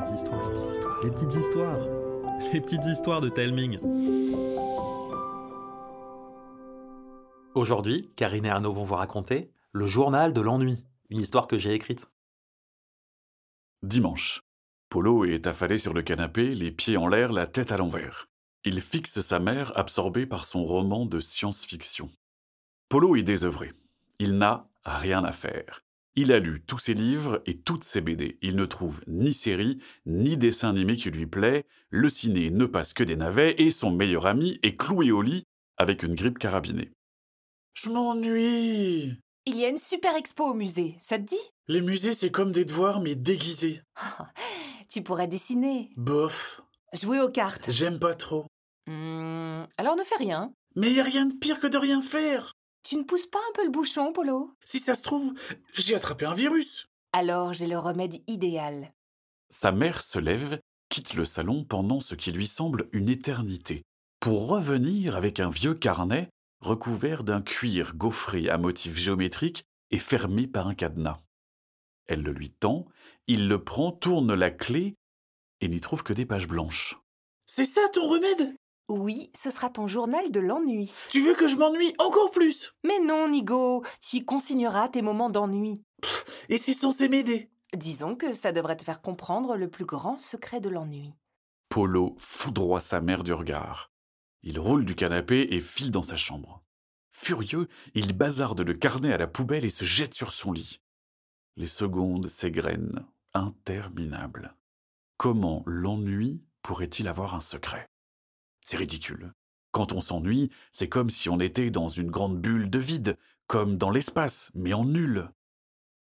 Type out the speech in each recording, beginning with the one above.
petites histoires, les petites histoires, les petites histoires de Telming. Aujourd'hui, Karine et Arnaud vont vous raconter le journal de l'ennui, une histoire que j'ai écrite. Dimanche. Polo est affalé sur le canapé, les pieds en l'air, la tête à l'envers. Il fixe sa mère, absorbé par son roman de science-fiction. Polo est désœuvré. Il n'a rien à faire. Il a lu tous ses livres et toutes ses BD. Il ne trouve ni série, ni dessin animé qui lui plaît. Le ciné ne passe que des navets et son meilleur ami est cloué au lit avec une grippe carabinée. Je m'ennuie. Il y a une super expo au musée, ça te dit? Les musées, c'est comme des devoirs, mais déguisés. Tu pourrais dessiner, Bof. jouer aux cartes. J'aime pas trop. Hmm, alors ne fais rien. Mais y a rien de pire que de rien faire. Tu ne pousses pas un peu le bouchon, Polo? Si ça se trouve, j'ai attrapé un virus. Alors j'ai le remède idéal. Sa mère se lève, quitte le salon pendant ce qui lui semble une éternité, pour revenir avec un vieux carnet recouvert d'un cuir gaufré à motifs géométriques et fermé par un cadenas. Elle le lui tend, il le prend, tourne la clé et n'y trouve que des pages blanches. C'est ça ton remède? Oui, ce sera ton journal de l'ennui. Tu veux que je m'ennuie encore plus? Mais non, Nigo, tu y consigneras tes moments d'ennui. Et c'est censé m'aider? Disons que ça devrait te faire comprendre le plus grand secret de l'ennui. Polo foudroie sa mère du regard. Il roule du canapé et file dans sa chambre. Furieux, il bazarde le carnet à la poubelle et se jette sur son lit. Les secondes s'égrènent, interminables. Comment l'ennui pourrait-il avoir un secret? C'est ridicule. Quand on s'ennuie, c'est comme si on était dans une grande bulle de vide, comme dans l'espace, mais en nul.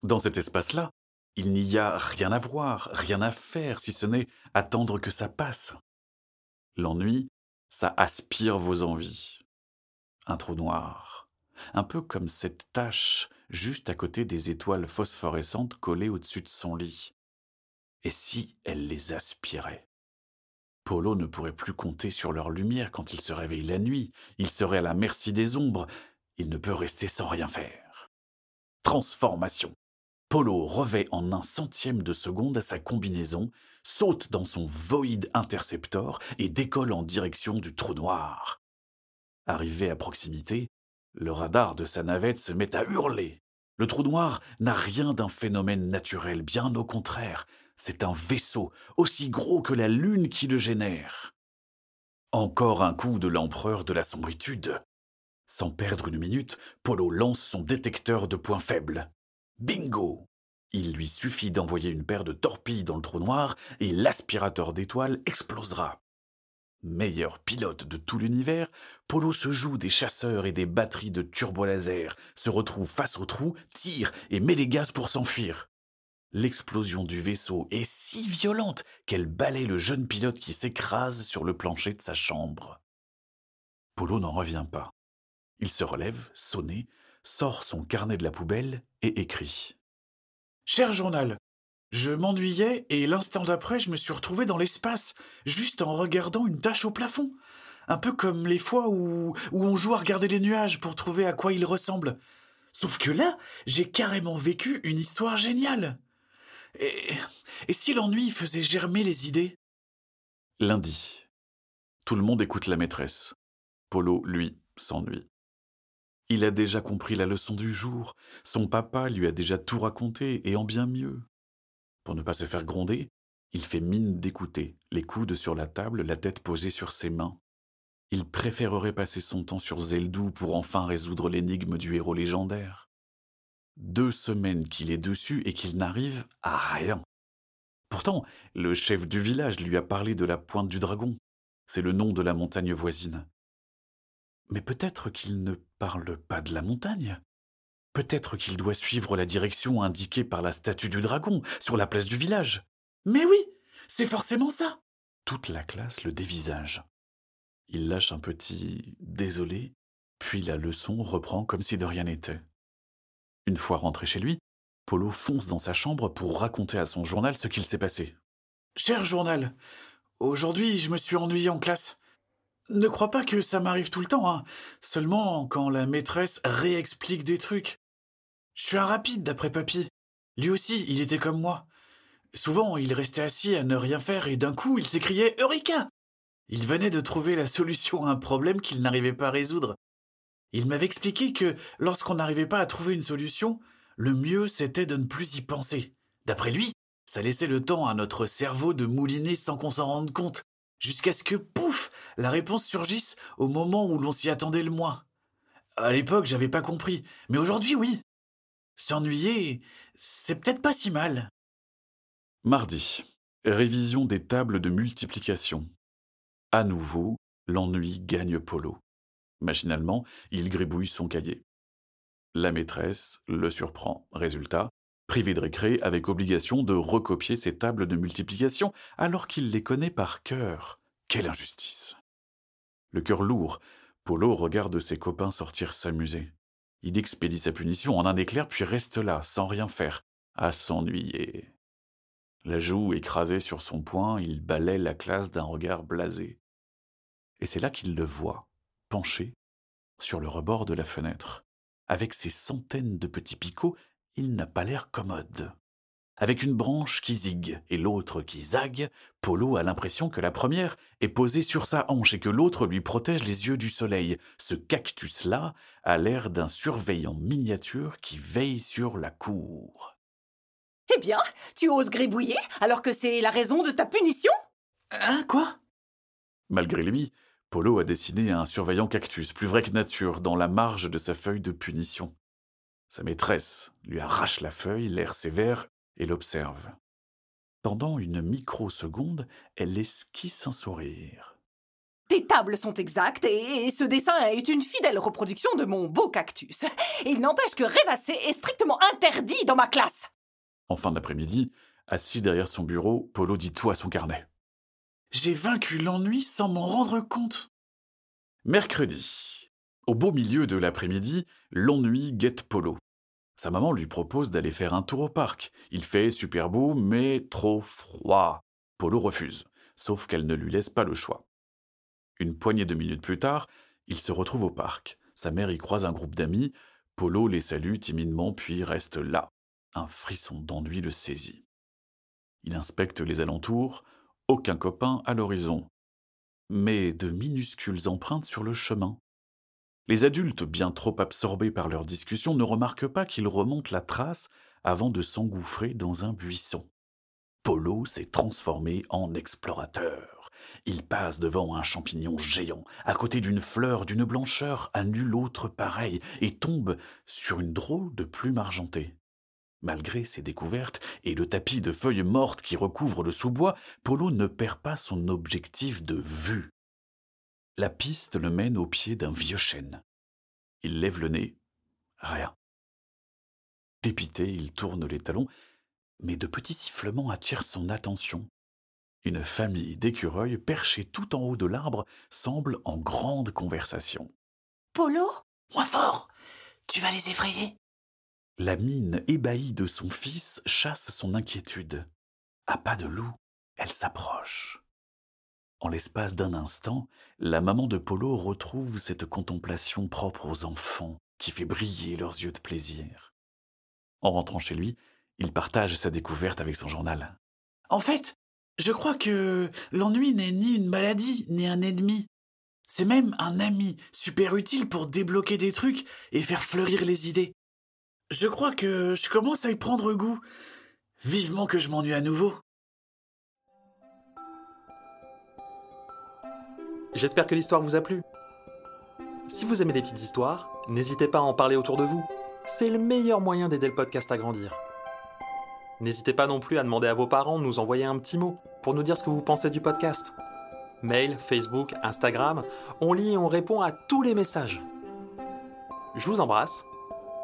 Dans cet espace-là, il n'y a rien à voir, rien à faire, si ce n'est attendre que ça passe. L'ennui, ça aspire vos envies. Un trou noir. Un peu comme cette tache juste à côté des étoiles phosphorescentes collées au-dessus de son lit. Et si elle les aspirait? Polo ne pourrait plus compter sur leur lumière quand il se réveille la nuit, il serait à la merci des ombres, il ne peut rester sans rien faire. Transformation. Polo revêt en un centième de seconde à sa combinaison, saute dans son Void Interceptor et décolle en direction du trou noir. Arrivé à proximité, le radar de sa navette se met à hurler. Le trou noir n'a rien d'un phénomène naturel, bien au contraire, c'est un vaisseau aussi gros que la lune qui le génère. Encore un coup de l'empereur de la sombritude. Sans perdre une minute, Polo lance son détecteur de points faibles. Bingo Il lui suffit d'envoyer une paire de torpilles dans le trou noir et l'aspirateur d'étoiles explosera. Meilleur pilote de tout l'univers, Polo se joue des chasseurs et des batteries de turbolaser, se retrouve face au trou, tire et met les gaz pour s'enfuir. L'explosion du vaisseau est si violente qu'elle balaye le jeune pilote qui s'écrase sur le plancher de sa chambre. Polo n'en revient pas. Il se relève, sonné, sort son carnet de la poubelle et écrit. Cher journal, je m'ennuyais et l'instant d'après, je me suis retrouvé dans l'espace, juste en regardant une tache au plafond. Un peu comme les fois où, où on joue à regarder les nuages pour trouver à quoi ils ressemblent. Sauf que là, j'ai carrément vécu une histoire géniale. Et, si l'ennui faisait germer les idées? Lundi. Tout le monde écoute la maîtresse. Polo, lui, s'ennuie. Il a déjà compris la leçon du jour. Son papa lui a déjà tout raconté, et en bien mieux. Pour ne pas se faire gronder, il fait mine d'écouter, les coudes sur la table, la tête posée sur ses mains. Il préférerait passer son temps sur Zeldou pour enfin résoudre l'énigme du héros légendaire. Deux semaines qu'il est dessus et qu'il n'arrive à rien. Pourtant, le chef du village lui a parlé de la pointe du dragon. C'est le nom de la montagne voisine. Mais peut-être qu'il ne parle pas de la montagne. Peut-être qu'il doit suivre la direction indiquée par la statue du dragon sur la place du village. Mais oui, c'est forcément ça. Toute la classe le dévisage. Il lâche un petit désolé, puis la leçon reprend comme si de rien n'était. Une fois rentré chez lui, Polo fonce dans sa chambre pour raconter à son journal ce qu'il s'est passé. Cher journal, aujourd'hui je me suis ennuyé en classe. Ne crois pas que ça m'arrive tout le temps, hein. Seulement quand la maîtresse réexplique des trucs. Je suis un rapide d'après papy. Lui aussi, il était comme moi. Souvent, il restait assis à ne rien faire et d'un coup, il s'écriait Eureka Il venait de trouver la solution à un problème qu'il n'arrivait pas à résoudre. Il m'avait expliqué que lorsqu'on n'arrivait pas à trouver une solution, le mieux c'était de ne plus y penser. D'après lui, ça laissait le temps à notre cerveau de mouliner sans qu'on s'en rende compte, jusqu'à ce que, pouf, la réponse surgisse au moment où l'on s'y attendait le moins. À l'époque, j'avais pas compris, mais aujourd'hui, oui. S'ennuyer, c'est peut-être pas si mal. Mardi. Révision des tables de multiplication. À nouveau, l'ennui gagne Polo. Machinalement, il gribouille son cahier. La maîtresse le surprend. Résultat, privé de récré avec obligation de recopier ses tables de multiplication alors qu'il les connaît par cœur. Quelle injustice. Le cœur lourd, Polo regarde ses copains sortir s'amuser. Il expédie sa punition en un éclair puis reste là, sans rien faire, à s'ennuyer. La joue écrasée sur son poing, il balaie la classe d'un regard blasé. Et c'est là qu'il le voit, penché, sur le rebord de la fenêtre. Avec ses centaines de petits picots, il n'a pas l'air commode. Avec une branche qui zigue et l'autre qui zague, Polo a l'impression que la première est posée sur sa hanche et que l'autre lui protège les yeux du soleil. Ce cactus-là a l'air d'un surveillant miniature qui veille sur la cour. Eh bien, tu oses gribouiller alors que c'est la raison de ta punition? Hein, quoi? Malgré lui, Polo a dessiné un surveillant cactus, plus vrai que nature, dans la marge de sa feuille de punition. Sa maîtresse lui arrache la feuille, l'air sévère, et l'observe. Pendant une microseconde, elle esquisse un sourire. Tes tables sont exactes et ce dessin est une fidèle reproduction de mon beau cactus. Il n'empêche que rêvasser est strictement interdit dans ma classe. En fin d'après-midi, assis derrière son bureau, Polo dit tout à son carnet. J'ai vaincu l'ennui sans m'en rendre compte. Mercredi. Au beau milieu de l'après-midi, l'ennui guette Polo. Sa maman lui propose d'aller faire un tour au parc. Il fait super beau, mais trop froid. Polo refuse, sauf qu'elle ne lui laisse pas le choix. Une poignée de minutes plus tard, il se retrouve au parc. Sa mère y croise un groupe d'amis. Polo les salue timidement, puis reste là. Un frisson d'ennui le saisit. Il inspecte les alentours, aucun copain à l'horizon, mais de minuscules empreintes sur le chemin. Les adultes, bien trop absorbés par leur discussion, ne remarquent pas qu'ils remontent la trace avant de s'engouffrer dans un buisson. Polo s'est transformé en explorateur. Il passe devant un champignon géant, à côté d'une fleur d'une blancheur à nul autre pareille, et tombe sur une drôle de plume argentée. Malgré ses découvertes et le tapis de feuilles mortes qui recouvre le sous-bois, Polo ne perd pas son objectif de vue. La piste le mène au pied d'un vieux chêne. Il lève le nez. Rien. Dépité, il tourne les talons, mais de petits sifflements attirent son attention. Une famille d'écureuils perchés tout en haut de l'arbre semble en grande conversation. Polo? Moins fort Tu vas les effrayer La mine ébahie de son fils chasse son inquiétude. À pas de loup, elle s'approche. En l'espace d'un instant, la maman de Polo retrouve cette contemplation propre aux enfants qui fait briller leurs yeux de plaisir. En rentrant chez lui, il partage sa découverte avec son journal. En fait, je crois que l'ennui n'est ni une maladie, ni un ennemi. C'est même un ami super utile pour débloquer des trucs et faire fleurir les idées. Je crois que je commence à y prendre goût. Vivement que je m'ennuie à nouveau. J'espère que l'histoire vous a plu. Si vous aimez les petites histoires, n'hésitez pas à en parler autour de vous. C'est le meilleur moyen d'aider le podcast à grandir. N'hésitez pas non plus à demander à vos parents de nous envoyer un petit mot pour nous dire ce que vous pensez du podcast. Mail, Facebook, Instagram, on lit et on répond à tous les messages. Je vous embrasse